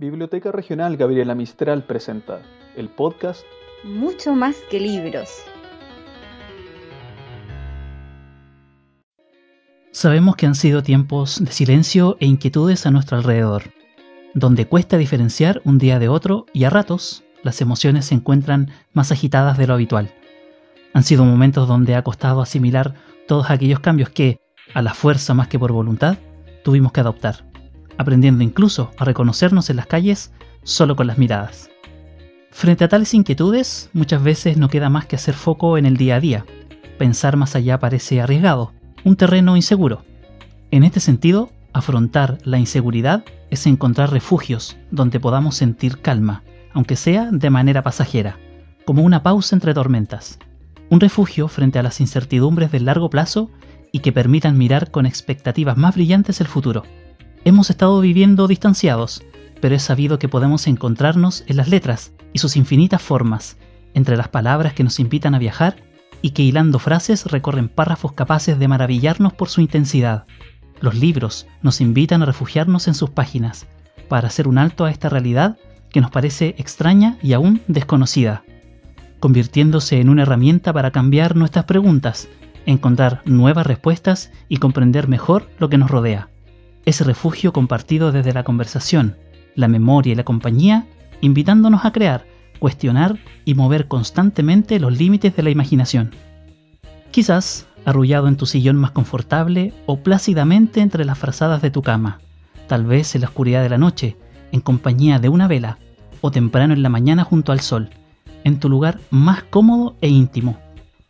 Biblioteca Regional Gabriela Mistral presenta el podcast Mucho más que libros. Sabemos que han sido tiempos de silencio e inquietudes a nuestro alrededor, donde cuesta diferenciar un día de otro y a ratos las emociones se encuentran más agitadas de lo habitual. Han sido momentos donde ha costado asimilar todos aquellos cambios que, a la fuerza más que por voluntad, tuvimos que adoptar aprendiendo incluso a reconocernos en las calles solo con las miradas. Frente a tales inquietudes, muchas veces no queda más que hacer foco en el día a día. Pensar más allá parece arriesgado, un terreno inseguro. En este sentido, afrontar la inseguridad es encontrar refugios donde podamos sentir calma, aunque sea de manera pasajera, como una pausa entre tormentas. Un refugio frente a las incertidumbres del largo plazo y que permitan mirar con expectativas más brillantes el futuro. Hemos estado viviendo distanciados, pero he sabido que podemos encontrarnos en las letras y sus infinitas formas, entre las palabras que nos invitan a viajar y que hilando frases recorren párrafos capaces de maravillarnos por su intensidad. Los libros nos invitan a refugiarnos en sus páginas, para hacer un alto a esta realidad que nos parece extraña y aún desconocida, convirtiéndose en una herramienta para cambiar nuestras preguntas, encontrar nuevas respuestas y comprender mejor lo que nos rodea ese refugio compartido desde la conversación, la memoria y la compañía, invitándonos a crear, cuestionar y mover constantemente los límites de la imaginación. Quizás arrullado en tu sillón más confortable o plácidamente entre las frazadas de tu cama, tal vez en la oscuridad de la noche, en compañía de una vela, o temprano en la mañana junto al sol, en tu lugar más cómodo e íntimo,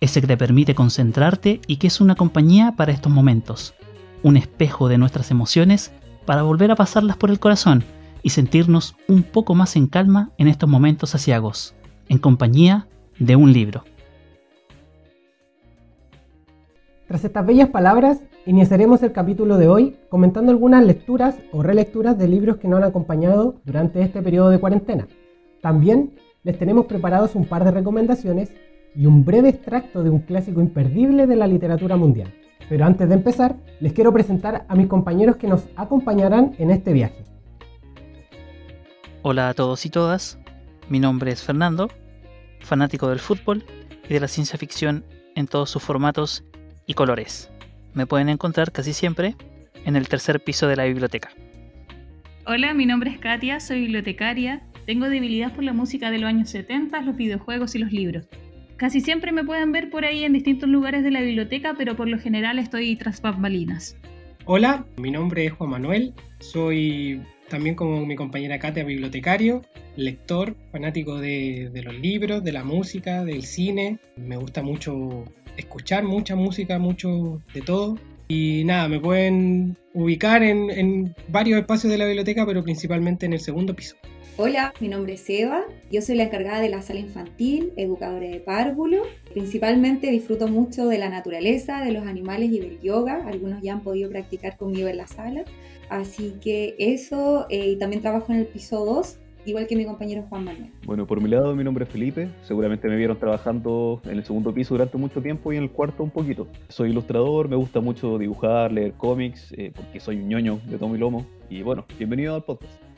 ese que te permite concentrarte y que es una compañía para estos momentos, un espejo de nuestras emociones para volver a pasarlas por el corazón y sentirnos un poco más en calma en estos momentos asiagos, en compañía de un libro. Tras estas bellas palabras, iniciaremos el capítulo de hoy comentando algunas lecturas o relecturas de libros que nos han acompañado durante este periodo de cuarentena. También les tenemos preparados un par de recomendaciones y un breve extracto de un clásico imperdible de la literatura mundial. Pero antes de empezar, les quiero presentar a mis compañeros que nos acompañarán en este viaje. Hola a todos y todas, mi nombre es Fernando, fanático del fútbol y de la ciencia ficción en todos sus formatos y colores. Me pueden encontrar casi siempre en el tercer piso de la biblioteca. Hola, mi nombre es Katia, soy bibliotecaria. Tengo debilidad por la música de los años 70, los videojuegos y los libros. Casi siempre me pueden ver por ahí en distintos lugares de la biblioteca, pero por lo general estoy tras bambalinas. Hola, mi nombre es Juan Manuel, soy también como mi compañera Katia bibliotecario, lector, fanático de, los libros, de la música, del cine. Me gusta mucho escuchar mucha música, mucho de todo. Y nada, me pueden ubicar en, en varios espacios de la biblioteca, pero principalmente en el segundo piso. Hola, mi nombre es Eva, yo soy la encargada de la sala infantil, educadora de párvulo. Principalmente disfruto mucho de la naturaleza, de los animales y del yoga. Algunos ya han podido practicar conmigo en la sala. Así que eso, eh, y también trabajo en el piso 2, igual que mi compañero Juan Manuel. Bueno, por mi lado, mi nombre es Felipe. Seguramente me vieron trabajando en el segundo piso durante mucho tiempo y en el cuarto un poquito. Soy ilustrador, me gusta mucho dibujar, leer cómics, eh, porque soy un ñoño de tomo y lomo. Y bueno, bienvenido al podcast.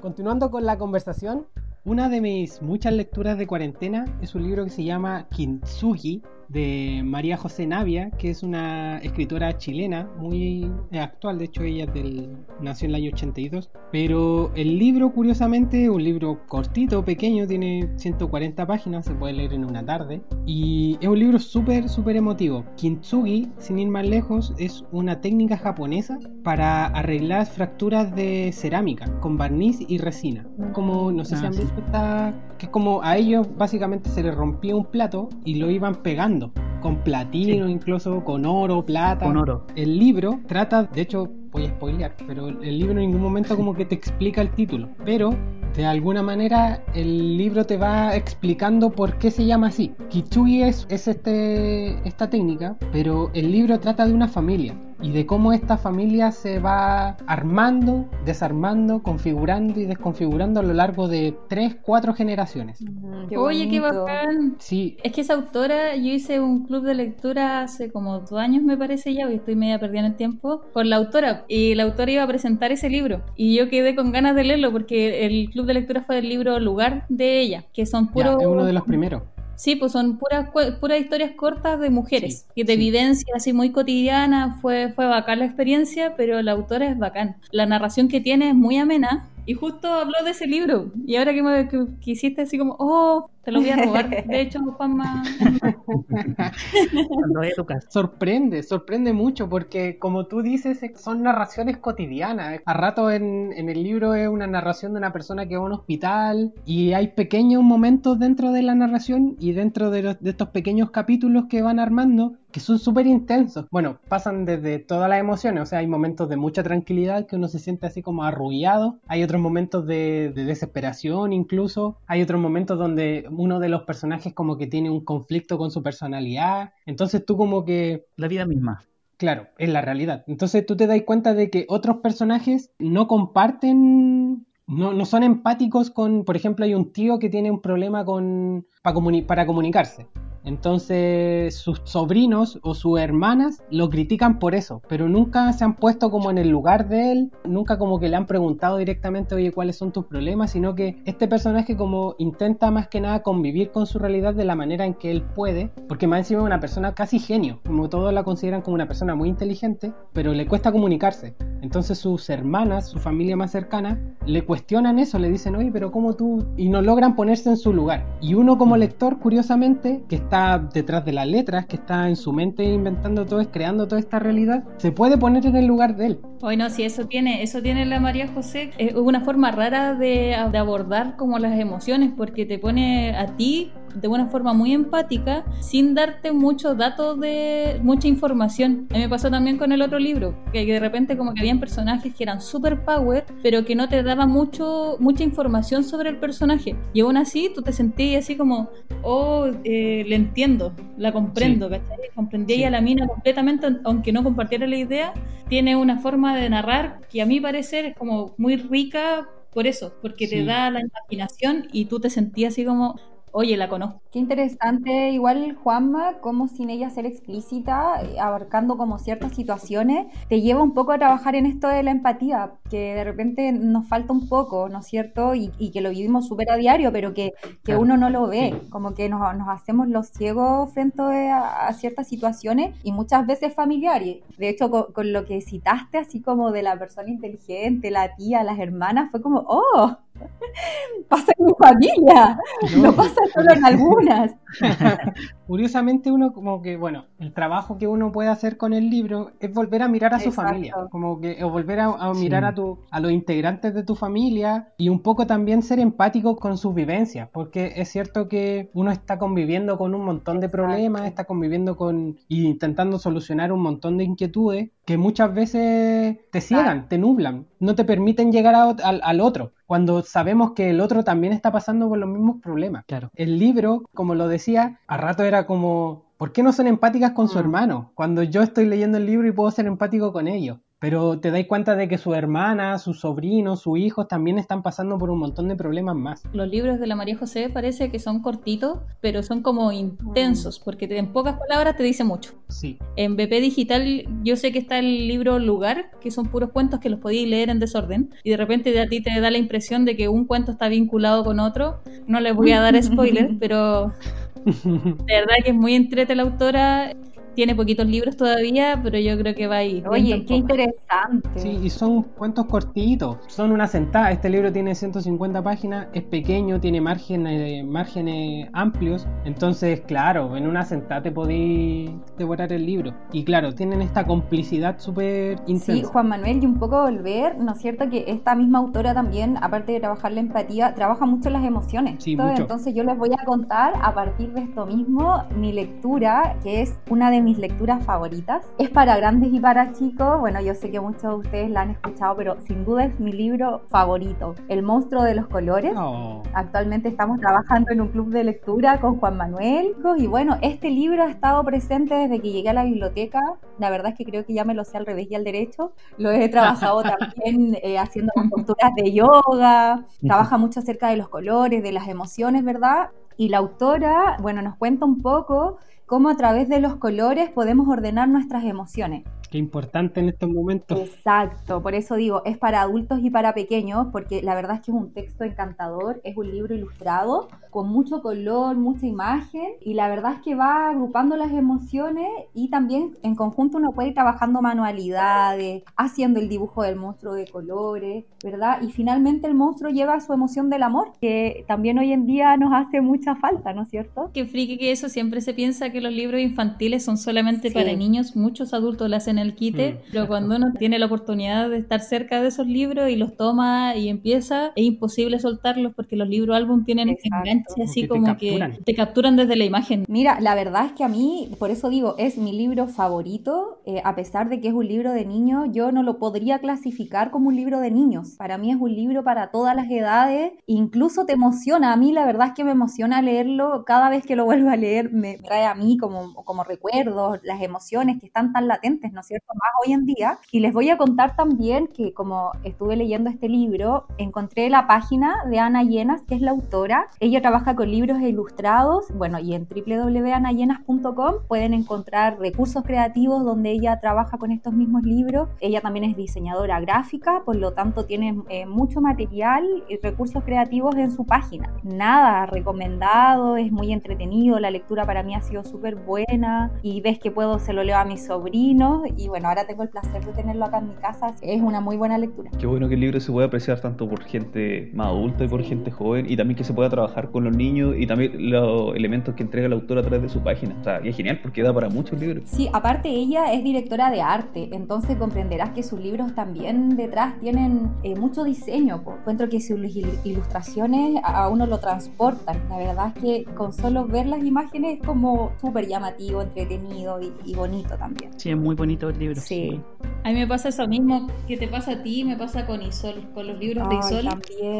Continuando con la conversación, una de mis muchas lecturas de cuarentena es un libro que se llama Kintsugi de María José Navia, que es una escritora chilena muy actual, de hecho ella del, nació en el año 82, pero el libro curiosamente es un libro cortito, pequeño, tiene 140 páginas, se puede leer en una tarde y es un libro súper, súper emotivo. Kintsugi, sin ir más lejos, es una técnica japonesa para arreglar fracturas de cerámica con barniz y resina. Como, no sé si ah, han visto esta, que es como a ellos básicamente se les rompía un plato y lo iban pegando escuchando con platino, incluso con oro, plata. Con oro. El libro trata, de hecho, voy a spoilear, pero el libro en ningún momento como que te explica el título. Pero de alguna manera el libro te va explicando por qué se llama así. Kitsugi es, es este, esta técnica, pero el libro trata de una familia y de cómo esta familia se va armando, desarmando, configurando y desconfigurando a lo largo de tres, cuatro generaciones. Mm, Oye, qué bacán. Sí, Es que esa autora, yo hice un club de lectura hace como dos años, me parece ya, porque estoy media perdida en el tiempo, con la autora. Y la autora iba a presentar ese libro. Y yo quedé con ganas de leerlo porque el club de lectura fue el libro Lugar de ella, que son ya, puros. es uno de los primeros. Sí, pues son puras, puras historias cortas de mujeres Sí, y de sí. vivencia así muy cotidiana. Fue, fue bacán la experiencia, pero la autora es bacán. La narración que tiene es muy amena y justo habló de ese libro. Y ahora que me que, que hiciste así como, oh, te lo voy a robar. De hecho, Juanma, Cuando vaya a tu casa. Sorprende, sorprende mucho porque como tú dices eh, son narraciones cotidianas. A rato en, en el libro es una narración de una persona que va a un hospital y hay pequeños momentos dentro de la narración y dentro de, los- de estos pequeños capítulos que van armando que son súper intensos. Bueno, pasan desde todas las emociones, o sea, hay momentos de mucha tranquilidad que uno se siente así como arrullado, hay otros momentos de, de desesperación incluso, hay otros momentos donde uno de los personajes como que tiene un conflicto con su personalidad, entonces tú como que La vida misma. Claro, es la realidad. Entonces tú te das cuenta de que otros personajes no comparten, no, no son empáticos con, por ejemplo, hay un tío que tiene un problema con, para, comuni- para comunicarse. Entonces sus sobrinos o sus hermanas lo critican por eso, pero nunca se han puesto como en el lugar de él, nunca como que le han preguntado directamente, oye, ¿cuáles son tus problemas? Sino que este personaje como intenta más que nada convivir con su realidad de la manera en que él puede, porque más encima es una persona casi genio, como todos la consideran como una persona muy inteligente, pero le cuesta comunicarse. Entonces sus hermanas, su familia más cercana, le cuestionan eso, le dicen, oye, pero ¿cómo tú? Y no logran ponerse en su lugar. Y uno como lector, curiosamente, que está detrás de las letras, que está en su mente inventando todo, creando toda esta realidad, se puede poner en el lugar de él. Hoy no, si eso tiene, eso tiene la María José, es una forma rara de, de abordar como las emociones, porque te pone a ti de una forma muy empática, sin darte muchos datos de mucha información. A mí me pasó también con el otro libro, que de repente como que habían personajes que eran super power, pero que no te daban mucho, mucha información sobre el personaje. Y aún así tú te sentías así como, oh, eh, le entiendo, la comprendo, ¿cachai? Comprendí Sí. a la mina completamente, aunque no compartiera la idea, tiene una forma de narrar que a mi parecer es como muy rica por eso, porque te Sí. da la imaginación y tú te sentías así como, oye, la conozco. Qué interesante, igual Juanma, como sin ella ser explícita, abarcando como ciertas situaciones, te lleva un poco a trabajar en esto de la empatía, que de repente nos falta un poco, ¿no es cierto? Y, y que lo vivimos súper a diario, pero que, que Claro, uno no lo ve, sí. como que nos, nos hacemos los ciegos frente a, a ciertas situaciones y muchas veces familiares. De hecho, con, con lo que citaste, así como de la persona inteligente, la tía, las hermanas, fue como, oh, pasa en mi familia, no pasa solo en algunas. Curiosamente uno como que, bueno, el trabajo que uno puede hacer con el libro es volver a mirar a su Exacto. familia, como que o volver a, a Sí. mirar a tu a los integrantes de tu familia y un poco también ser empático con sus vivencias, porque es cierto que uno está conviviendo con un montón de problemas, está conviviendo con y intentando solucionar un montón de inquietudes que muchas veces te ciegan, te nublan, no te permiten llegar a ot- al, al otro, cuando sabemos que el otro también está pasando por los mismos problemas. Claro. El libro, como lo decía, a rato era como, ¿por qué no son empáticas con su Mm. hermano? Cuando yo estoy leyendo el libro y puedo ser empático con ellos. Pero te dais cuenta de que su hermana, sus sobrinos, sus hijos también están pasando por un montón de problemas más. Los libros de la María José parece que son cortitos, pero son como intensos, porque en pocas palabras te dice mucho. Sí, En BP Digital yo sé que está el libro Lugar, que son puros cuentos que los podéis leer en desorden, y de repente a ti te da la impresión de que un cuento está vinculado con otro. No les voy a dar spoiler, pero de verdad que es muy entrete la autora. Tiene poquitos libros todavía, pero yo creo que va ahí. Oye, viento qué interesante. Sí, y son cuentos cortitos, son una sentada. Este libro tiene 150 páginas, es pequeño, tiene márgenes, márgenes amplios. Entonces, claro, en una sentada te podéis devorar el libro. Y claro, tienen esta complicidad súper Sí, intensa. Juan Manuel, y un poco volver, ¿no es cierto? Que esta misma autora también, aparte de trabajar la empatía, trabaja mucho las emociones. Sí, Entonces, mucho. Entonces yo les voy a contar a partir de esto mismo mi lectura, que es una de de mis lecturas favoritas. Es para grandes y para chicos. Bueno, yo sé que muchos de ustedes la han escuchado, pero sin duda es mi libro favorito. El monstruo de los colores. Oh. Actualmente estamos trabajando en un club de lectura con Juan Manuel. Y bueno, este libro ha estado presente desde que llegué a la biblioteca. La verdad es que creo que ya me lo sé al revés y al derecho. Lo he trabajado también eh, haciendo posturas de yoga. Trabaja mucho acerca de los colores, de las emociones, ¿verdad? Y la autora, bueno, nos cuenta un poco cómo a través de los colores podemos ordenar nuestras emociones. Qué importante en estos momentos. Exacto, por eso digo, es para adultos y para pequeños, porque la verdad es que es un texto encantador, es un libro ilustrado, con mucho color, mucha imagen, y la verdad es que va agrupando las emociones y también en conjunto uno puede ir trabajando manualidades, haciendo el dibujo del monstruo de colores, ¿verdad? Y finalmente el monstruo lleva su emoción del amor, que también hoy en día nos hace mucha falta, ¿no es cierto? Qué friki que eso, siempre se piensa que los libros infantiles son solamente para niños, muchos adultos le hacen el quite, mm. pero cuando uno tiene la oportunidad de estar cerca de esos libros y los toma y empieza, es imposible soltarlos porque los libros álbum tienen ese enganche así como que te capturan desde la imagen. Mira, la verdad es que a mí, por eso digo, es mi libro favorito, eh, a pesar de que es un libro de niños, yo no lo podría clasificar como un libro de niños. Para mí es un libro para todas las edades, incluso te emociona. A mí la verdad es que me emociona leerlo, cada vez que lo vuelvo a leer me trae a mí como, como recuerdos, las emociones que están tan latentes, ¿no es cierto? Más hoy en día. Y les voy a contar también que como estuve leyendo este libro, encontré la página de Ana Llenas, que es la autora. Ella trabaja con libros ilustrados, bueno, y en www.anayenas.com pueden encontrar recursos creativos donde ella trabaja con estos mismos libros. Ella también es diseñadora gráfica, por lo tanto tiene eh, mucho material y recursos creativos en su página. Nada, recomendado, es muy entretenido, la lectura para mí ha sido súper buena y ves que puedo, se lo leo a mis sobrinos y bueno, ahora tengo el placer de tenerlo acá en mi casa, es una muy buena lectura. Qué bueno que el libro se pueda apreciar tanto por gente más adulta y por gente joven y también que se pueda trabajar con los niños y también los elementos que entrega el autor a través de su página. O sea, es genial porque da para muchos libros. Sí, aparte ella es directora de arte, entonces comprenderás que sus libros también detrás tienen eh, mucho diseño. Encuentro que sus ilustraciones a uno lo transportan. La verdad es que con solo ver las imágenes es como súper llamativo, entretenido y, bonito también. Sí, es muy bonito el libro. Sí. A mí me pasa eso mismo que te pasa a ti, me pasa con Isol, con los libros de Isol.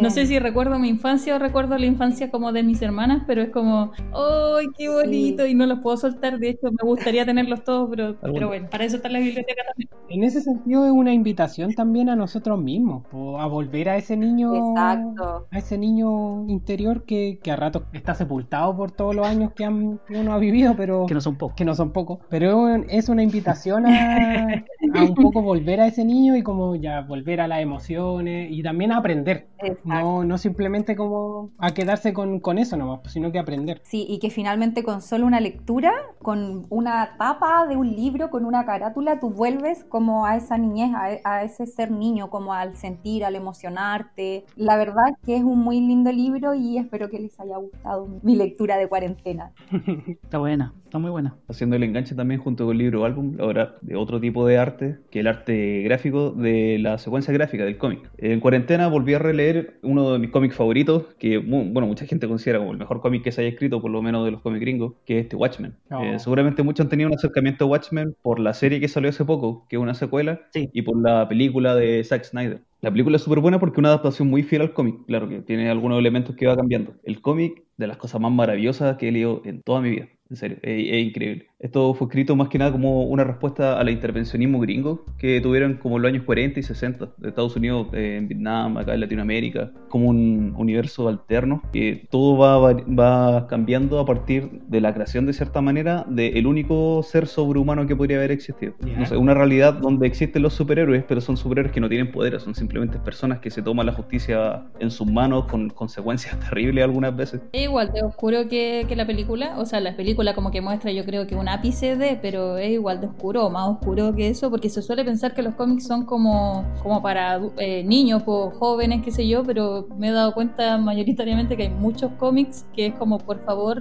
No sé si recuerdo mi infancia o recuerdo la infancia como de mis hermanas, pero es como, ¡ay, qué bonito! Y no los puedo soltar. De hecho, me gustaría tenerlos todos, pero, pero bueno, para eso está la biblioteca también. En ese sentido, es una invitación también a nosotros mismos, a volver a ese niño. Exacto. A ese niño interior que, que a rato está sepultado por todos los años que, han, uno ha vivido, pero. Que no son pocos. Que no son pocos. Pero es una invitación a, a un poco volver a ese niño y como ya volver a las emociones y también a aprender. No, no simplemente como a quedarse con, con eso nomás, sino que aprender. Sí, y que finalmente con solo una lectura, con una tapa de un libro, con una carátula, tú vuelves como a esa niñez, a, ese ser niño, como al sentir, al emocionarte. La verdad es que es un muy lindo libro y espero que les haya gustado mi lectura de cuarentena. Está buena, está muy buena. Haciendo el enganche también junto con el libro álbum, ahora de otro tipo de arte, que el arte gráfico de la secuencia gráfica del cómic. En cuarentena volví a releer uno de mis cómics favoritos, que bueno, mucha gente considera como el mejor cómic que se haya escrito, por lo menos de los cómics gringos, que es este Watchmen. Oh. Eh, seguramente muchos han tenido un acercamiento a Watchmen por la serie que salió hace poco, que es una secuela, y por la película de Zack Snyder. La película es súper buena porque es una adaptación muy fiel al cómic, claro que tiene algunos elementos que va cambiando. El cómic, de las cosas más maravillosas que he leído en toda mi vida, en serio, es increíble. Esto fue escrito más que nada como una respuesta al intervencionismo gringo que tuvieron como en los años 40 y 60 de Estados Unidos, eh, en Vietnam, acá en Latinoamérica, como un universo alterno que todo va, va cambiando a partir de la creación de cierta manera del único ser sobrehumano que podría haber existido. No sé, una realidad donde existen los superhéroes, pero son superhéroes que no tienen poderes, son simplemente personas que se toman la justicia en sus manos con consecuencias terribles algunas veces. Es igual de oscuro que, que la película, o sea, la película como que muestra yo creo que una ápice de, pero es igual de oscuro, más oscuro que eso, porque se suele pensar que los cómics son como, como para eh, niños o jóvenes, qué sé yo, pero me he dado cuenta mayoritariamente que hay muchos cómics que es como, por favor,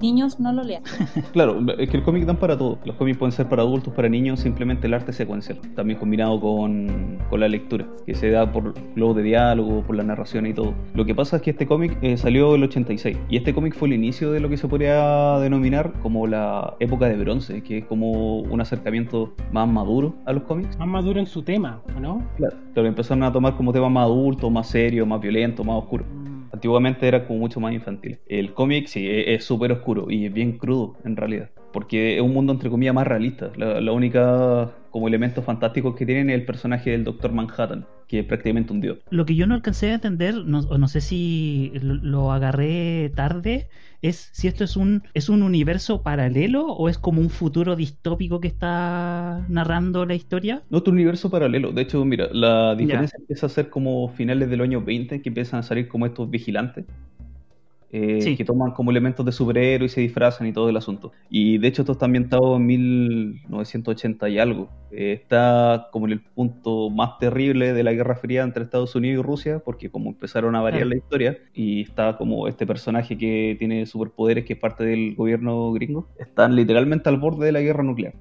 niños no lo lean. claro, es que el cómic dan para todo. Los cómics pueden ser para adultos, para niños, simplemente el arte secuencial, también combinado con, con la lectura, que se da por luego de diálogo, por la narración y todo. Lo que pasa es que este cómic eh, salió el 86 y este cómic fue el inicio de lo que se podría denominar como la época época de bronce, que es como un acercamiento más maduro a los cómics. Más maduro en su tema, ¿o no? Claro, lo empezaron a tomar como temas más adultos, más serios, más violentos, más oscuros. Antiguamente era como mucho más infantil. El cómic sí e-, es súper oscuro y es bien crudo en realidad, porque es un mundo entre comillas más realista. La, la única como elementos fantásticos que tienen el personaje del Doctor Manhattan, que es prácticamente un dios. Lo que yo no alcancé a entender, no, o no sé si lo, lo agarré tarde, es si esto es un, es un universo paralelo o es como un futuro distópico que está narrando la historia. No, es un universo paralelo. De hecho, mira, la diferencia empieza a ser como finales del año 20, que empiezan a salir como estos vigilantes. Eh, Sí. que toman como elementos de superhéroe y se disfrazan y todo el asunto. Y de hecho esto está ambientado en 1980 y algo. Eh, está como en el punto más terrible de la Guerra Fría entre Estados Unidos y Rusia, porque como empezaron a variar la historia, y está como este personaje que tiene superpoderes, que es parte del gobierno gringo, están literalmente al borde de la guerra nuclear.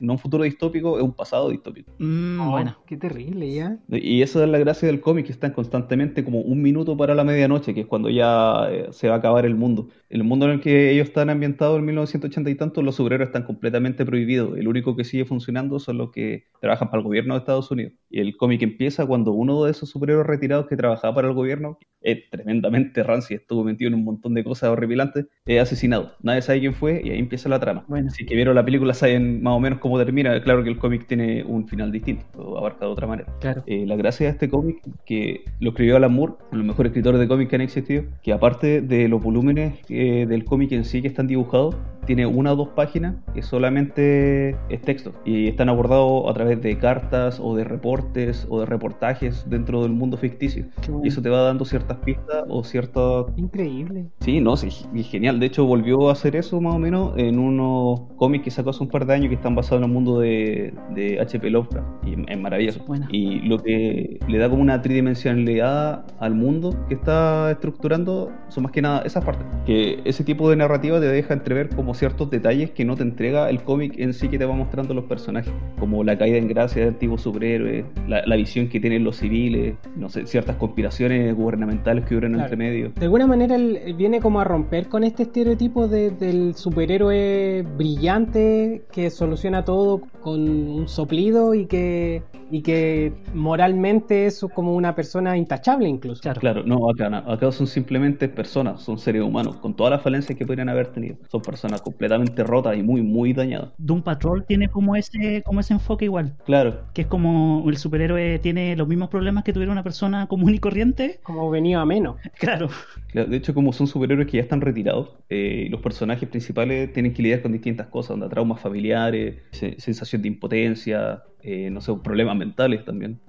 No un futuro distópico, es un pasado distópico. Mm, Oh, bueno. Qué terrible, ¿ya? Y esa es la gracia del cómic, que están constantemente como un minuto para la medianoche, que es cuando ya eh, se va a acabar el mundo. El mundo en el que ellos están ambientados en 1980 y tanto, los obreros están completamente prohibidos. El único que sigue funcionando son los que trabajan para el gobierno de Estados Unidos. Y el cómic empieza cuando uno de esos superhéroes retirados que trabajaba para el gobierno, es tremendamente rancio, estuvo metido en un montón de cosas horripilantes, es asesinado. Nadie sabe quién fue y ahí empieza la trama. Bueno. Si que vieron la película saben más o menos cómo termina. Claro que el cómic tiene un final distinto, abarca de otra manera. Claro. Eh, la gracia de este cómic, que lo escribió Alan Moore, uno de los mejores escritores de cómics que han existido, que aparte de los volúmenes eh, del cómic en sí que están dibujados, tiene una o dos páginas que solamente es texto y están abordados a través de cartas o de reportes o de reportajes dentro del mundo ficticio. Bueno. Y eso te va dando ciertas pistas o ciertas Increíble. Sí, no, sí, y genial. De hecho, volvió a hacer eso más o menos en unos cómics que sacó hace un par de años que están basados en el mundo de, de H.P. Lovecraft. Y es maravilloso. Y lo que le da como una tridimensionalidad al mundo que está estructurando son más que nada esas partes. Que ese tipo de narrativa te deja entrever como ciertos detalles que no te entrega el cómic en sí que te va mostrando los personajes. Como la caída en gracia del tipo superhéroe, la, la visión que tienen los civiles, no sé, ciertas conspiraciones gubernamentales que duran Claro. entre medio. De alguna manera él viene como a romper con este estereotipo de- del superhéroe brillante que soluciona todo con un soplido y que, y que moralmente es como una persona intachable incluso. Claro. Claro, no, acá, no. acá son simplemente personas, son seres humanos, con todas las falencias que podrían haber tenido. Son personas completamente rotas y muy, muy dañadas. Doom Patrol tiene como ese, como ese enfoque igual. Claro, Que es como el superhéroe tiene los mismos problemas que tuviera una persona común y corriente. Como venido a menos. Claro. claro, de hecho como son superhéroes que ya están retirados, eh, los personajes principales tienen que lidiar con distintas cosas, onda, traumas familiares, se- sensación de impotencia, eh, no sé, problemas mentales también.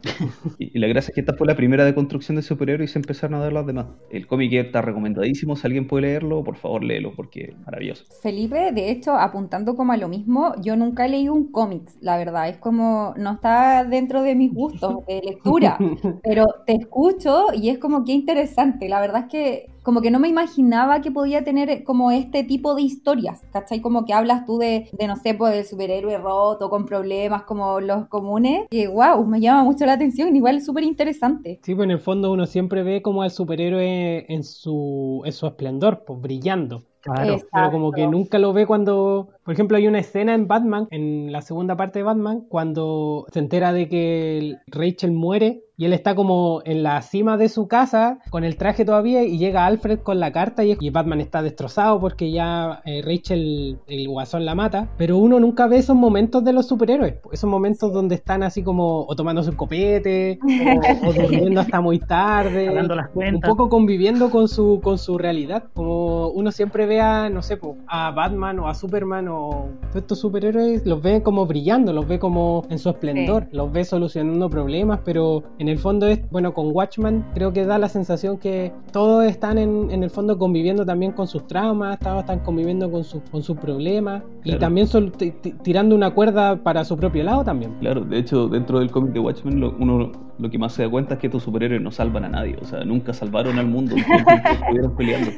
y, y la gracia es que esta fue la primera deconstrucción de superhéroes y se empezaron a dar las demás. El cómic está recomendadísimo, si alguien puede leerlo, por favor léelo, porque es maravilloso. Felipe, de hecho, apuntando como a lo mismo, yo nunca he leído un cómic, la verdad, es como, no está dentro de mis gustos de lectura, pero te escucho y es como que interesante, la verdad es que como que no me imaginaba que podía tener como este tipo de historias, ¿cachai? Como que hablas tú de, de no sé, pues del superhéroe roto, con problemas como los comunes, y wow, me llama mucho la atención, igual es súper interesante. Sí, pues en el fondo uno siempre ve como al superhéroe en su, en su esplendor, pues brillando. Claro. Pero como que Exacto. nunca lo ve cuando, por ejemplo, hay una escena en Batman, en la segunda parte de Batman, cuando se entera de que el- Rachel muere y él está como en la cima de su casa con el traje todavía y llega Alfred con la carta y, Batman está destrozado porque ya eh, Rachel, el guasón la mata, pero uno nunca ve esos momentos de los superhéroes, esos momentos donde están así como o tomándose un copete o, o durmiendo hasta muy tarde las un cuentas. poco conviviendo con su con su realidad como uno siempre ve a no sé po, a Batman o a Superman o todos estos superhéroes los ve como brillando los ve como en su esplendor los ve solucionando problemas pero en el fondo es bueno con Watchman creo que da la sensación que todos están en, en el fondo conviviendo también con sus traumas todos están conviviendo con sus con sus problemas y Claro. también son ti- ti- tirando una cuerda para su propio lado también Claro, de hecho, dentro del cómic de Watchmen, lo, uno lo que más se da cuenta es que estos superhéroes no salvan a nadie. O sea, nunca salvaron al mundo. estuvieron peleando.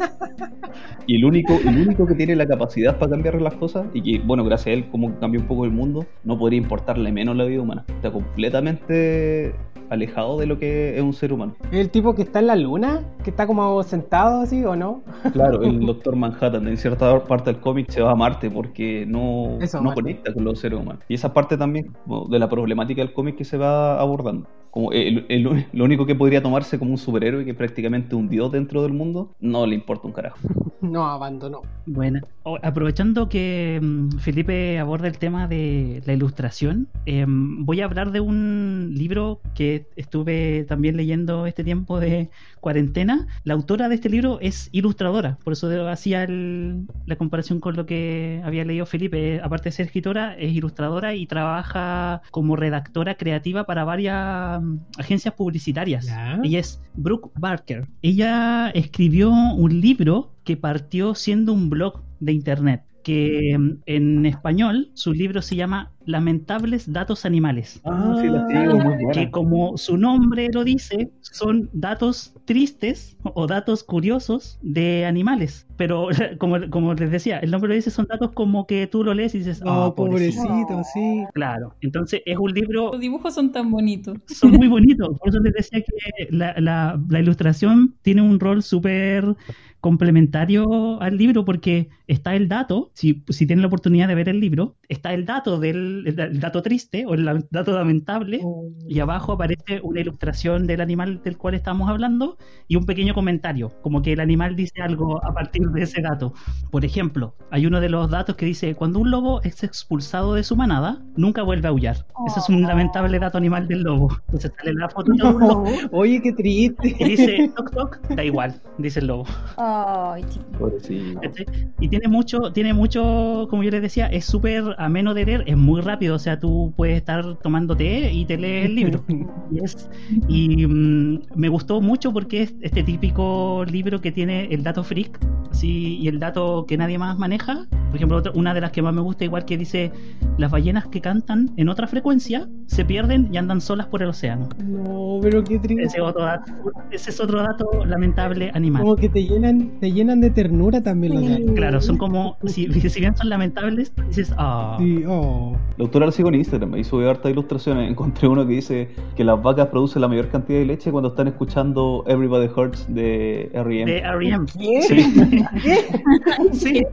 Y el único único, el único que tiene la capacidad para cambiar las cosas y que, bueno, gracias a él, como cambió un poco el mundo, no podría importarle menos la vida humana. Está completamente alejado de lo que es un ser humano. ¿El tipo que está en la luna? ¿Que está como sentado así o no? Claro, el Doctor Manhattan en cierta parte del cómic se va a Marte porque no, Eso, no Marte. conecta con los seres humanos. Y esa parte también de la problemática del cómic que se va abordando. Como el, el- lo único que podría tomarse como un superhéroe que es prácticamente un dios dentro del mundo, no le importa un carajo. No, abandonó. Bueno, aprovechando que mm, Felipe aborda el tema de la ilustración, em, voy a hablar de un libro que estuve también leyendo este tiempo de cuarentena. La autora de este libro es ilustradora, por eso hacía el- la comparación con lo que había leído Felipe. Aparte de ser escritora, es ilustradora y trabaja como redactora creativa para varias mm, agencias publicitarias. Ya. Ella es Brooke Barker. Ella escribió un libro que partió siendo un blog de internet. Que mm, en español su libro se llama Lamentables Datos Animales. Ah, sí, la sigo, muy Que buena. como su nombre lo dice, son datos tristes o datos curiosos de animales. Pero como, como les decía, el nombre lo dice, son datos como que tú lo lees y dices, Oh, oh, pobrecito. pobrecito, sí. Claro, entonces es un libro Los dibujos son tan bonitos. son muy bonitos. Por eso les decía que la, la- la ilustración tiene un rol súper complementario al libro porque está el dato, si, si tienen la oportunidad de ver el libro, está el dato del el, el dato triste o el dato lamentable y abajo aparece una ilustración del animal del cual estamos hablando y un pequeño comentario, como que el animal dice algo a partir de ese dato. Por ejemplo, hay uno de los datos que dice, cuando un lobo es expulsado de su manada, nunca vuelve a aullar. Ese es un Oh. lamentable dato animal del lobo. Entonces sale la foto de un lobo Oye, qué triste. y dice, toc toc, da igual, dice el lobo. Ay, chico. Pobrecito. ¿Cachai? Y tiene mucho, tiene mucho, como yo les decía, es súper ameno de leer, es muy rápido, o sea, tú puedes estar tomando té y te lees el libro. Y, es- y, mm, me gustó mucho porque es este típico libro que tiene el dato freak así, y el dato que nadie más maneja. Por ejemplo, otra- una de las que más me gusta, igual que dice, las ballenas que cantan en otra frecuencia se pierden y andan solas por el océano. No, pero qué triste. Ese, otro dato, ese es otro dato lamentable animal. Como que te llenan, te llenan de ternura también los datos. Claro, son como, si, si bien son lamentables, dices, ah, Sí, oh. La autora la sigo en Instagram y sube hartas ilustraciones. Encontré uno que dice que las vacas producen la mayor cantidad de leche cuando están escuchando Everybody Hurts de R.E.M. de R.E.M. ¿Qué? Sí. Sí.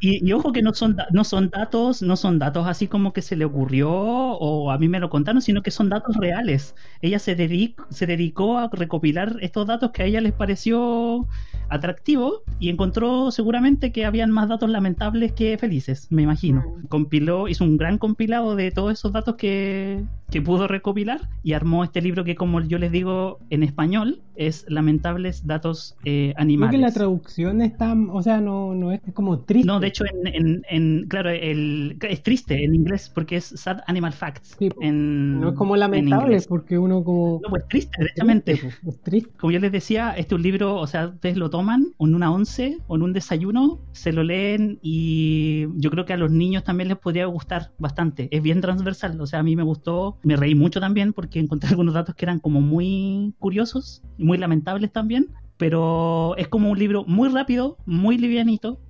Y, y ojo que no son, no son datos, no son datos así como que se le ocurrió o a mí me lo contaron, sino que son datos reales. Ella se, dedic- se dedicó a recopilar estos datos que a ella les pareció atractivo y encontró seguramente que habían más datos lamentables que felices, me imagino. Compiló, hizo un gran compilado de todos esos datos que, que pudo recopilar y armó este libro que como yo les digo en español es Lamentables Datos eh, Creo Animales. que la traducción está, o sea, no, no es, es como triste. No, de hecho, en, en, en- claro, el, es triste en inglés porque es Sad Animal Facts. Sí, en, no es como en lamentable, inglés. porque uno como... No, pues triste, derechamente. Triste, pues, es triste. Como yo les decía, este es un libro, o sea, ustedes lo toman en una once o en un desayuno, se lo leen y yo creo que a los niños también les podría gustar bastante. Es bien transversal, o sea, a mí me gustó, me reí mucho también porque encontré algunos datos que eran como muy curiosos y muy lamentables también, pero es como un libro muy rápido, muy livianito,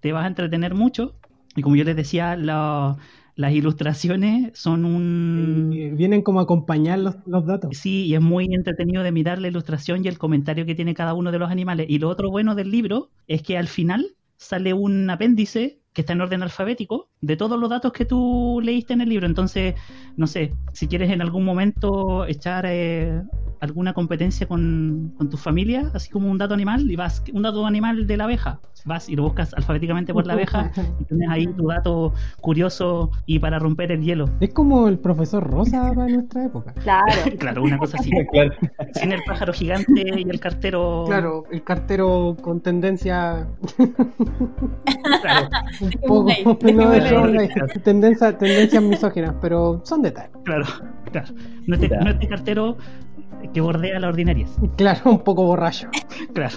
te vas a entretener mucho y como yo les decía, la- las ilustraciones son un... Eh, Vienen como a acompañar los, los datos. Sí, y es muy entretenido de mirar la ilustración y el comentario que tiene cada uno de los animales. Y lo otro bueno del libro es que al final sale un apéndice que está en orden alfabético de todos los datos que tú leíste en el libro. Entonces, no sé, si quieres en algún momento echar eh, alguna competencia con, con tu familia, así como un dato animal, y vas, un dato animal de la abeja, vas y lo buscas alfabéticamente por la abeja y tienes ahí tu dato curioso y para romper el hielo. Es como el profesor Rosa para nuestra época. Claro. Claro, una cosa así. Claro. Sin el pájaro gigante y el cartero. Claro, el cartero con tendencia Claro, un poco no, tendencia, tendencias misóginas, pero son detalles. claro, claro. No este, Ya. no este cartero que bordea la ordinaria. Claro, un poco borracho. Claro.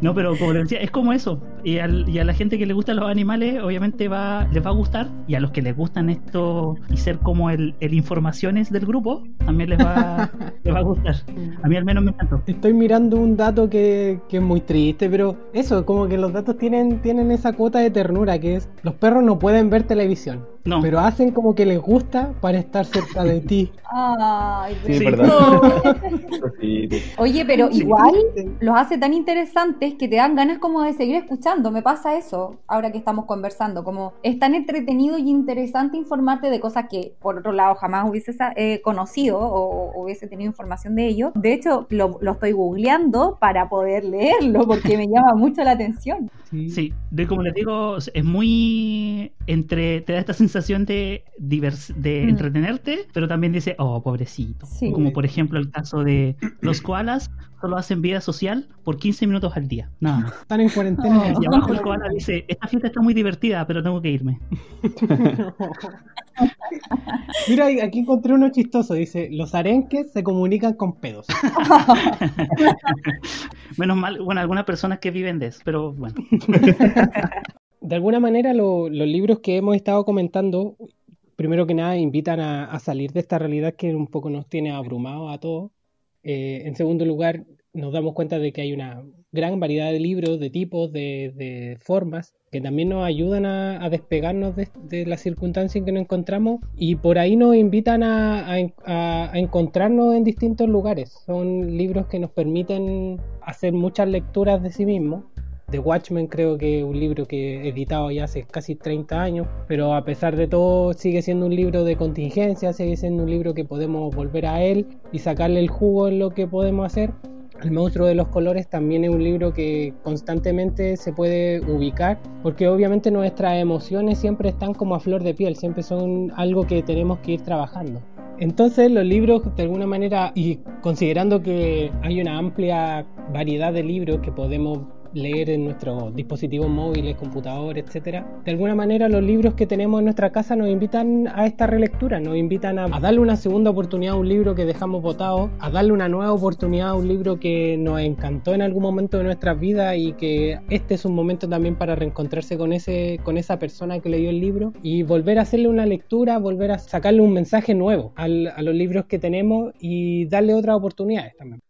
No, pero como le decía, es como eso. Y, al- y a la gente que le gustan los animales, obviamente va, les va a gustar. Y a los que les gustan esto y ser como el, el informaciones del grupo, también les va, les va a gustar. A mí al menos me encantó. Estoy mirando un dato que, que es muy triste, pero eso, como que los datos tienen, tienen esa cuota de ternura que es, los perros no pueden ver televisión, No. pero hacen como que les gusta para estar cerca de ti. Ay, Sí, Sí. verdad. Sí, Oye, pero igual los hace tan interesantes que te dan ganas como de seguir escuchando. Me pasa eso ahora que estamos conversando. Como es tan entretenido y interesante informarte de cosas que, por otro lado, jamás hubiese sa- eh, conocido o, o hubiese tenido información de ello. De hecho, lo, lo estoy googleando para poder leerlo porque me llama mucho la atención. Sí, de como les digo, es muy entre te da esta sensación de divers- de Mm. entretenerte, pero también dice, oh, pobrecito. Sí. Como por ejemplo el caso de los koalas solo hacen vida social por 15 minutos al día. Nada más. Están en cuarentena. Y abajo el koala dice, esta fiesta está muy divertida, pero tengo que irme. Mira, aquí encontré uno chistoso. Dice, los arenques se comunican con pedos. Menos mal, bueno, algunas personas que viven de eso, pero bueno. De alguna manera lo- los libros que hemos estado comentando, primero que nada, invitan a, salir de esta realidad que un poco nos tiene abrumados a todos. Eh, en segundo lugar, nos damos cuenta de que hay una gran variedad de libros, de tipos, de, formas, que también nos ayudan a, despegarnos de, de la circunstancia en que nos encontramos y por ahí nos invitan a, a- a encontrarnos en distintos lugares. Son libros que nos permiten hacer muchas lecturas de sí mismos. The Watchmen creo que es un libro que he editado ya hace casi 30 años, pero a pesar de todo sigue siendo un libro de contingencia, sigue siendo un libro que podemos volver a él y sacarle el jugo en lo que podemos hacer. El monstruo de los colores también es un libro que constantemente se puede ubicar, porque obviamente nuestras emociones siempre están como a flor de piel, siempre son algo que tenemos que ir trabajando. Entonces los libros de alguna manera, y considerando que hay una amplia variedad de libros que podemos leer en nuestros dispositivos móviles, computadores, etcétera. De alguna manera los libros que tenemos en nuestra casa nos invitan a esta relectura, nos invitan a, darle una segunda oportunidad a un libro que dejamos botado, a darle una nueva oportunidad a un libro que nos encantó en algún momento de nuestras vidas y que este es un momento también para reencontrarse con ese con esa persona que leyó el libro y volver a hacerle una lectura, volver a sacarle un mensaje nuevo a los libros que tenemos y darle otras oportunidades también.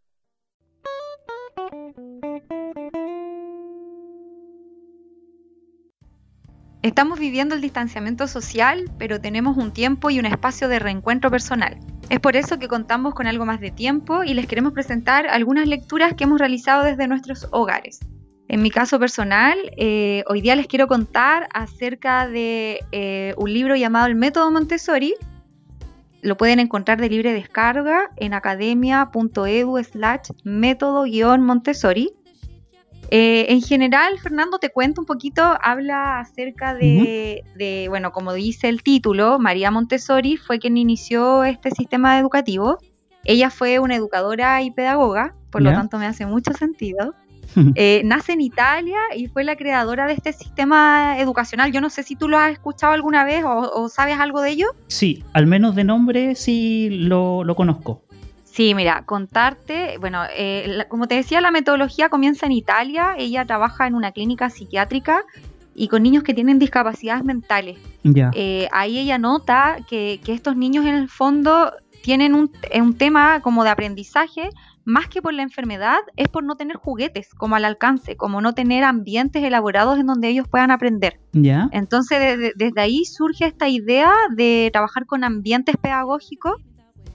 Estamos viviendo el distanciamiento social, pero tenemos un tiempo y un espacio de reencuentro personal. Es por eso que contamos con algo más de tiempo y les queremos presentar algunas lecturas que hemos realizado desde nuestros hogares. En mi caso personal, eh, hoy día les quiero contar acerca de eh, un libro llamado El Método Montessori. Lo pueden encontrar de libre descarga en academia.edu slash método-montessori. Eh, en general, Fernando, te cuento un poquito, habla acerca de, de, bueno, como dice el título, María Montessori fue quien inició este sistema educativo. Ella fue una educadora y pedagoga, por lo tanto me hace mucho sentido. Eh, nace en Italia y fue la creadora de este sistema educacional. Yo no sé si tú lo has escuchado alguna vez o, o sabes algo de ello. Sí, al menos de nombre sí lo, lo conozco. Sí, mira, contarte, bueno, eh, la- como te decía, la metodología comienza en Italia, ella trabaja en una clínica psiquiátrica y con niños que tienen discapacidades mentales. Ya. Eh, ahí ella nota que, que estos niños en el fondo tienen un, un tema como de aprendizaje, más que por la enfermedad, es por no tener juguetes como al alcance, como no tener ambientes elaborados en donde ellos puedan aprender. Ya. Entonces, desde ahí surge esta idea de trabajar con ambientes pedagógicos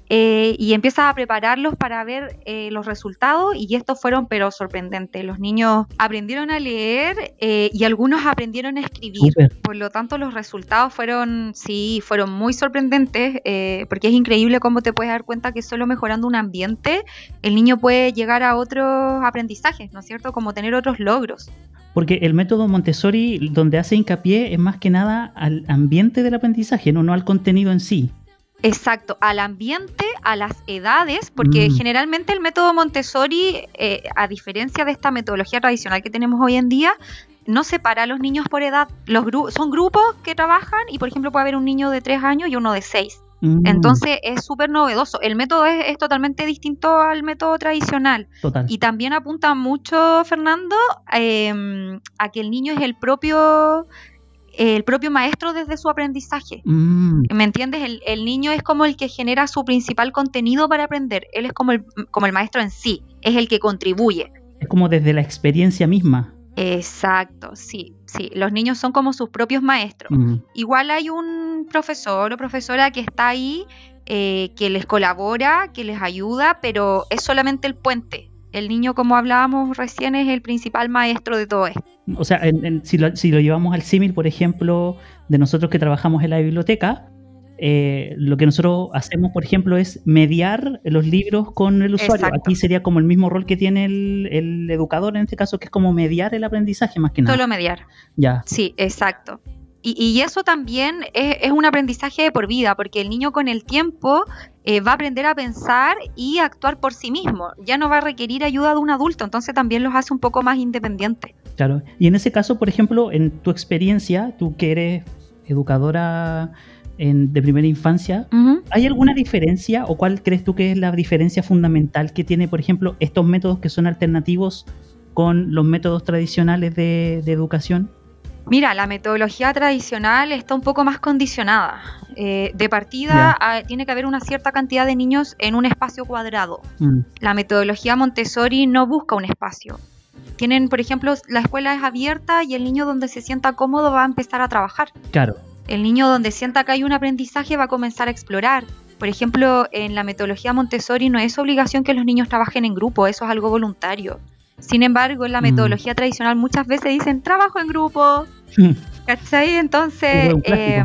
eh, y empieza a prepararlos para ver eh, los resultados y estos fueron pero sorprendentes. Los niños aprendieron a leer eh, y algunos aprendieron a escribir. Por lo tanto, los resultados fueron, sí, fueron muy sorprendentes, porque es increíble cómo te puedes dar cuenta que solo mejorando un ambiente, el niño puede llegar a otros aprendizajes, ¿no es cierto? Como tener otros logros. Porque el método Montessori, donde hace hincapié, es más que nada al ambiente del aprendizaje, no, no al contenido en sí. Exacto, al ambiente, a las edades, porque Mm. generalmente el método Montessori, eh, a diferencia de esta metodología tradicional que tenemos hoy en día, no separa a los niños por edad. Los gru- son grupos que trabajan y, por ejemplo, puede haber un niño de 3 años y uno de 6. Mm, Entonces es súper novedoso. El método es, es totalmente distinto al método tradicional. total. Y también apunta mucho, Fernando, eh, a que el niño es el propio, el propio maestro desde su aprendizaje. Mm, ¿Me entiendes? El, el niño es como el que genera su principal contenido para aprender. Él es como el, como el maestro en sí, es el que contribuye. es como desde la experiencia misma. Exacto, sí, sí. Los niños son como sus propios maestros. Mm, Igual hay un profesor o profesora que está ahí, eh, que les colabora, que les ayuda, pero es solamente el puente. El niño, como hablábamos recién, es el principal maestro de todo esto. O sea, en- en- si, lo, si lo llevamos al símil, por ejemplo, de nosotros que trabajamos en la biblioteca, eh, lo que nosotros hacemos, por ejemplo, es mediar los libros con el usuario. Exacto. Aquí sería como el mismo rol que tiene el, el educador en este caso, que es como mediar el aprendizaje más que nada. Solo mediar. Ya, Sí, exacto. Y, y eso también es, es un aprendizaje de por vida, porque el niño con el tiempo eh, va a aprender a pensar y a actuar por sí mismo. Ya no va a requerir ayuda de un adulto, entonces también los hace un poco más independientes. claro. Y en ese caso, por ejemplo, en tu experiencia, tú que eres educadora en- de primera infancia. ¿Hay alguna diferencia o cuál crees tú que es la diferencia fundamental que tiene, por ejemplo, estos métodos que son alternativos con los métodos tradicionales de, de educación? Mira, la metodología tradicional está un poco más condicionada. Eh, de partida ah, tiene que haber una cierta cantidad de niños en un espacio cuadrado. Mm, La metodología Montessori no busca un espacio. Tienen, por ejemplo, la escuela es abierta y el niño donde se sienta cómodo va a empezar a trabajar. claro, El niño donde sienta que hay un aprendizaje va a comenzar a explorar. Por ejemplo, en la metodología Montessori no es obligación que los niños trabajen en grupo, eso es algo voluntario. Sin embargo, en la Mm. metodología tradicional muchas veces dicen trabajo en grupo, ¿cachai? Entonces, eh,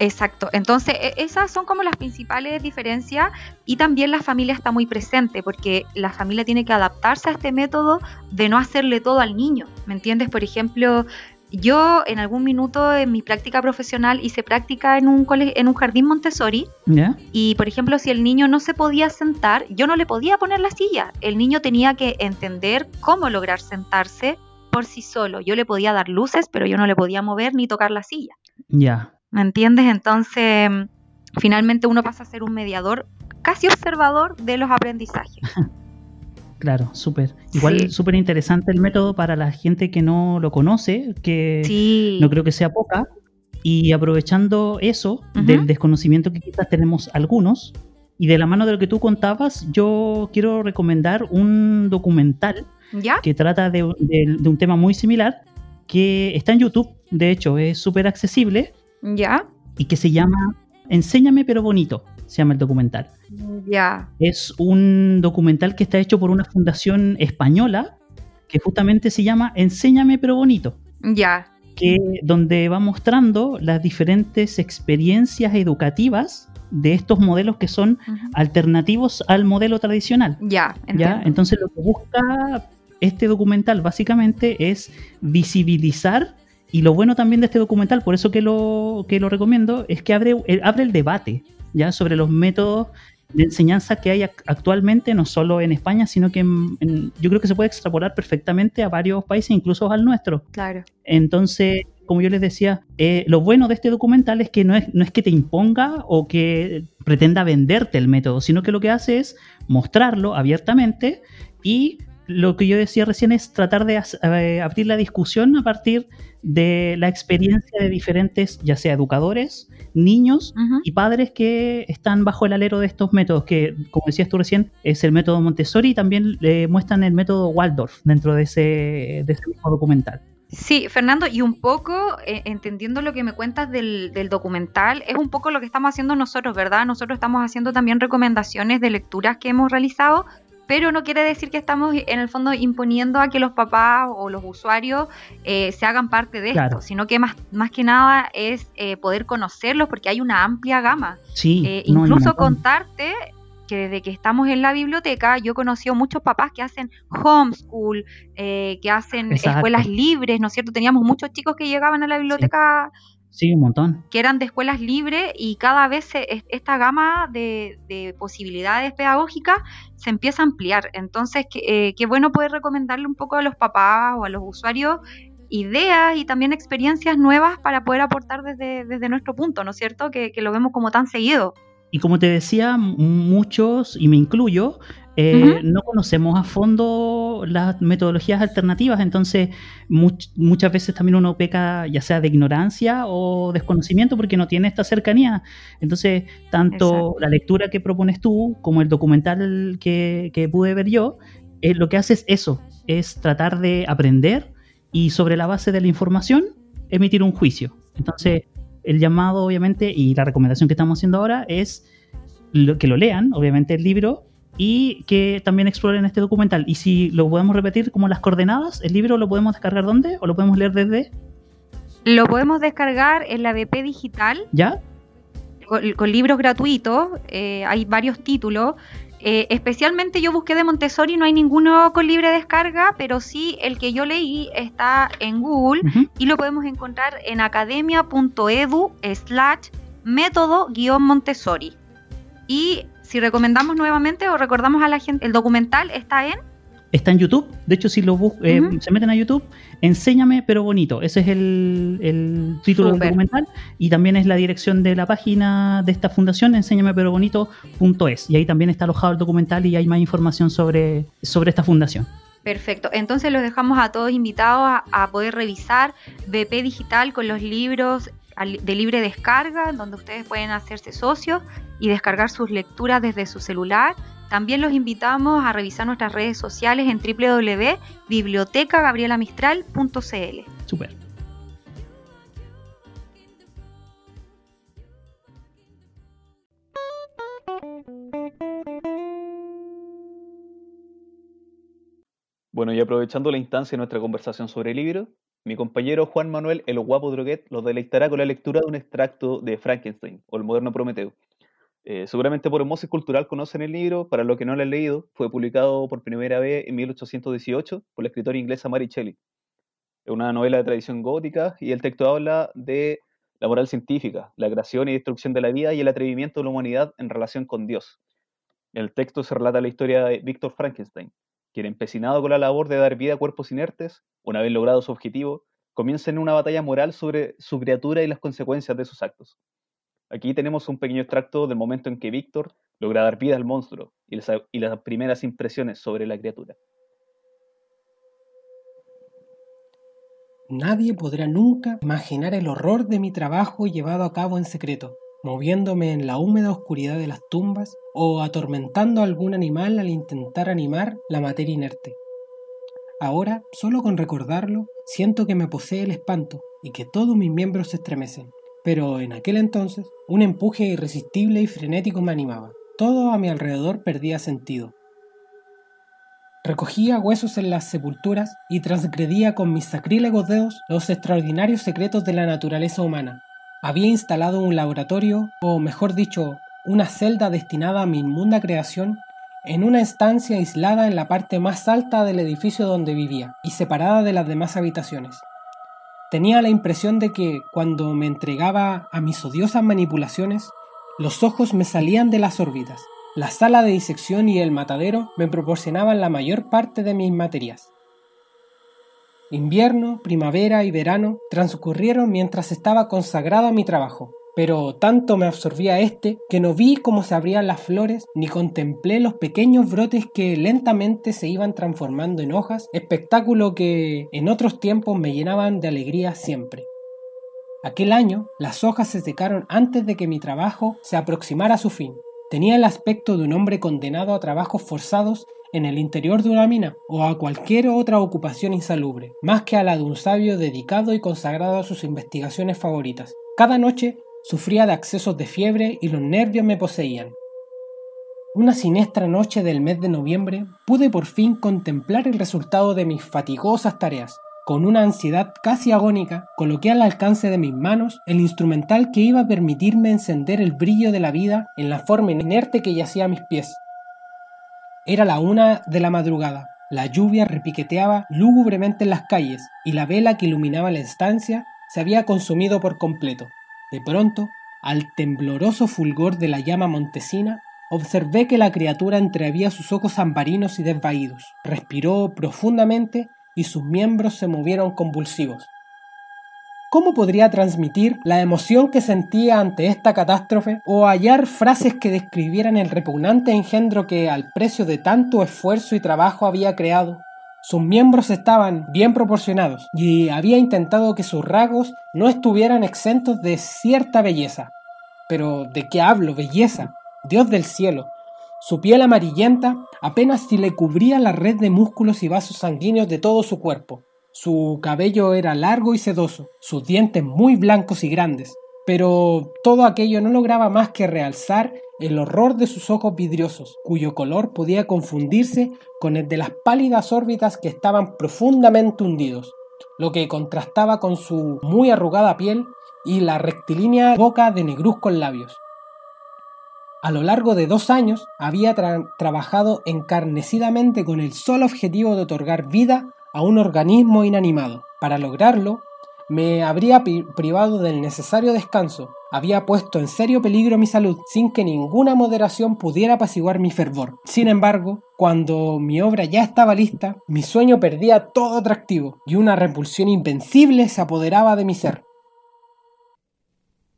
exacto. Entonces, e- esas son como las principales diferencias y también la familia está muy presente porque la familia tiene que adaptarse a este método de no hacerle todo al niño, ¿me entiendes? Por ejemplo, yo en algún minuto en mi práctica profesional hice práctica en un, cole- en un jardín Montessori y, por ejemplo, si el niño no se podía sentar, yo no le podía poner la silla. El niño tenía que entender cómo lograr sentarse por sí solo. Yo le podía dar luces, pero yo no le podía mover ni tocar la silla. Ya, ¿Me entiendes? Entonces, mm, finalmente uno pasa a ser un mediador, casi observador de los aprendizajes. claro, súper. Igual Sí. súper interesante el método para la gente que no lo conoce, que Sí. no creo que sea poca. Y aprovechando eso, del desconocimiento que quizás tenemos algunos, y de la mano de lo que tú contabas, yo quiero recomendar un documental ¿Ya? que trata de, de- de un tema muy similar, que está en YouTube, de hecho es súper accesible, ¿Ya? y que se llama Enséñame pero bonito, se llama el documental. Ya. Es un documental que está hecho por una fundación española que justamente se llama Enséñame pero bonito, Ya. que donde va mostrando las diferentes experiencias educativas de estos modelos que son alternativos al modelo tradicional. Ya. ¿ya? Entonces lo que busca este documental básicamente es visibilizar y lo bueno también de este documental, por eso que lo, que lo recomiendo, es que abre, eh, abre el debate ya sobre los métodos de enseñanza que hay ac- actualmente, no solo en España, sino que en- en- yo creo que se puede extrapolar perfectamente a varios países, incluso al nuestro. Claro. Entonces, como yo les decía, eh, lo bueno de este documental es que no es, no es que te imponga o que pretenda venderte el método, sino que lo que hace es mostrarlo abiertamente y lo que yo decía recién es tratar de eh, abrir la discusión a partir de la experiencia de diferentes, ya sea educadores, niños Ujú. y padres que están bajo el alero de estos métodos, que como decías tú recién, es el método Montessori y también le muestran el método Waldorf dentro de ese, de ese mismo documental. Sí, Fernando, y un poco, eh, entendiendo lo que me cuentas del, del documental, es un poco lo que estamos haciendo nosotros, ¿verdad? Nosotros estamos haciendo también recomendaciones de lecturas que hemos realizado, pero no quiere decir que estamos en el fondo imponiendo a que los papás o los usuarios eh, se hagan parte de Claro. esto, sino que más, más que nada es eh, poder conocerlos porque hay una amplia gama. Sí, Eh, no, incluso contarte que desde que estamos en la biblioteca, yo he conocido muchos papás que hacen homeschool, eh, que hacen Exacto. escuelas libres, ¿no es cierto? Teníamos muchos chicos que llegaban a la biblioteca Sí, un montón. que eran de escuelas libres y cada vez se- es- esta gama de, de posibilidades pedagógicas se empieza a ampliar. Entonces, qué eh, qué bueno poder recomendarle un poco a los papás o a los usuarios ideas y también experiencias nuevas para poder aportar desde, nuestro punto, ¿no es cierto? Que lo vemos como tan seguido. Y como te decía, muchos, y me incluyo, eh, no conocemos a fondo las metodologías alternativas, entonces muchas veces también uno peca ya sea de ignorancia o desconocimiento porque no tiene esta cercanía. Entonces, tanto la lectura que propones tú como el documental que, que pude ver yo, eh, lo que hace es eso, es tratar de aprender y sobre la base de la información emitir un juicio. Entonces, el llamado, obviamente, y la recomendación que estamos haciendo ahora es que lo lean, obviamente, el libro y que también exploren este documental. Y si lo podemos repetir como las coordenadas, ¿el libro lo podemos descargar dónde? ¿O lo podemos leer desde? Lo podemos descargar en la BP Digital. ¿Ya? Con, libros gratuitos, eh, hay varios títulos. Eh, especialmente yo busqué de Montessori, no hay ninguno con libre descarga, pero sí el que yo leí está en Google y lo podemos encontrar en academia.edu slash método-montessori. Y si recomendamos nuevamente o recordamos a la gente, el documental está en Está en YouTube. De hecho, si lo eh, se meten a YouTube, Enséñame pero bonito. Ese es el, título del documental. Y también es la dirección de la página de esta fundación, enséñame pero bonito.es. Y ahí también está alojado el documental y hay más información sobre, sobre esta fundación. Perfecto. Entonces los dejamos a todos invitados a, poder revisar BP Digital con los libros de libre descarga, donde ustedes pueden hacerse socios y descargar sus lecturas desde su celular también los invitamos a revisar nuestras redes sociales en www.bibliotecagabriela.mistral.cl. Super. Bueno, y aprovechando la instancia de nuestra conversación sobre el libro, mi compañero Juan Manuel El Guapo Droguet los deleitará con la lectura de un extracto de Frankenstein, o el moderno Prometeo, eh, seguramente por osmosis cultural conocen el libro, para los que no lo han leído, fue publicado por primera vez en 1818 por la escritora inglesa Mary Shelley. Es una novela de tradición gótica y el texto habla de la moral científica, la creación y destrucción de la vida y el atrevimiento de la humanidad en relación con Dios. En el texto se relata la historia de Víctor Frankenstein, quien empecinado con la labor de dar vida a cuerpos inertes, una vez logrado su objetivo, comienza en una batalla moral sobre su criatura y las consecuencias de sus actos. Aquí tenemos un pequeño extracto del momento en que Víctor logra dar vida al monstruo y las, primeras impresiones sobre la criatura. Nadie podrá nunca imaginar el horror de mi trabajo llevado a cabo en secreto, moviéndome en la húmeda oscuridad de las tumbas o atormentando a algún animal al intentar animar la materia inerte. Ahora, solo con recordarlo, siento que me posee el espanto y que todos mis miembros se estremecen. Pero en aquel entonces, un empuje irresistible y frenético me animaba. Todo a mi alrededor perdía sentido. Recogía huesos en las sepulturas y transgredía con mis sacrílegos dedos los extraordinarios secretos de la naturaleza humana. Había instalado un laboratorio, o mejor dicho, una celda destinada a mi inmunda creación, en una estancia aislada en la parte más alta del edificio donde vivía y separada de las demás habitaciones. Tenía la impresión de que, cuando me entregaba a mis odiosas manipulaciones, los ojos me salían de las órbitas. La sala de disección y el matadero me proporcionaban la mayor parte de mis materias. Invierno, primavera y verano transcurrieron mientras estaba consagrado a mi trabajo pero tanto me absorbía este que no vi cómo se abrían las flores ni contemplé los pequeños brotes que lentamente se iban transformando en hojas, espectáculo que en otros tiempos me llenaban de alegría siempre. Aquel año las hojas se secaron antes de que mi trabajo se aproximara a su fin. Tenía el aspecto de un hombre condenado a trabajos forzados en el interior de una mina o a cualquier otra ocupación insalubre, más que a la de un sabio dedicado y consagrado a sus investigaciones favoritas. Cada noche Sufría de accesos de fiebre y los nervios me poseían. Una siniestra noche del mes de noviembre pude por fin contemplar el resultado de mis fatigosas tareas. Con una ansiedad casi agónica, coloqué al alcance de mis manos el instrumental que iba a permitirme encender el brillo de la vida en la forma inerte que yacía a mis pies. Era la una de la madrugada. La lluvia repiqueteaba lúgubremente en las calles y la vela que iluminaba la estancia se había consumido por completo. De pronto, al tembloroso fulgor de la llama montesina, observé que la criatura entreabía sus ojos ambarinos y desvaídos, respiró profundamente y sus miembros se movieron convulsivos. ¿Cómo podría transmitir la emoción que sentía ante esta catástrofe o hallar frases que describieran el repugnante engendro que al precio de tanto esfuerzo y trabajo había creado? Sus miembros estaban bien proporcionados y había intentado que sus rasgos no estuvieran exentos de cierta belleza. Pero ¿de qué hablo? Belleza. Dios del cielo. Su piel amarillenta apenas si le cubría la red de músculos y vasos sanguíneos de todo su cuerpo. Su cabello era largo y sedoso, sus dientes muy blancos y grandes, pero todo aquello no lograba más que realzar el horror de sus ojos vidriosos, cuyo color podía confundirse con el de las pálidas órbitas que estaban profundamente hundidos, lo que contrastaba con su muy arrugada piel y la rectilínea boca de negruzcos labios. A lo largo de dos años había trabajado encarnecidamente con el solo objetivo de otorgar vida a un organismo inanimado. Para lograrlo, me habría privado del necesario descanso, había puesto en serio peligro mi salud sin que ninguna moderación pudiera apaciguar mi fervor. Sin embargo, cuando mi obra ya estaba lista, mi sueño perdía todo atractivo y una repulsión invencible se apoderaba de mi ser.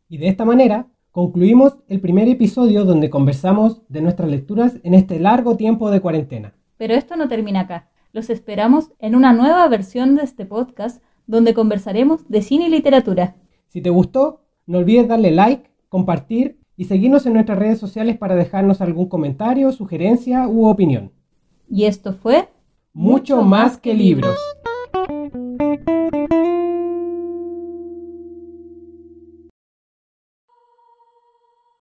Y de esta manera concluimos el primer episodio donde conversamos de nuestras lecturas en este largo tiempo de cuarentena. Pero esto no termina acá. Los esperamos en una nueva versión de este podcast donde conversaremos de cine y literatura. Si te gustó, no olvides darle like, compartir y seguirnos en nuestras redes sociales para dejarnos algún comentario, sugerencia u opinión. Y esto fue Mucho, más que libros.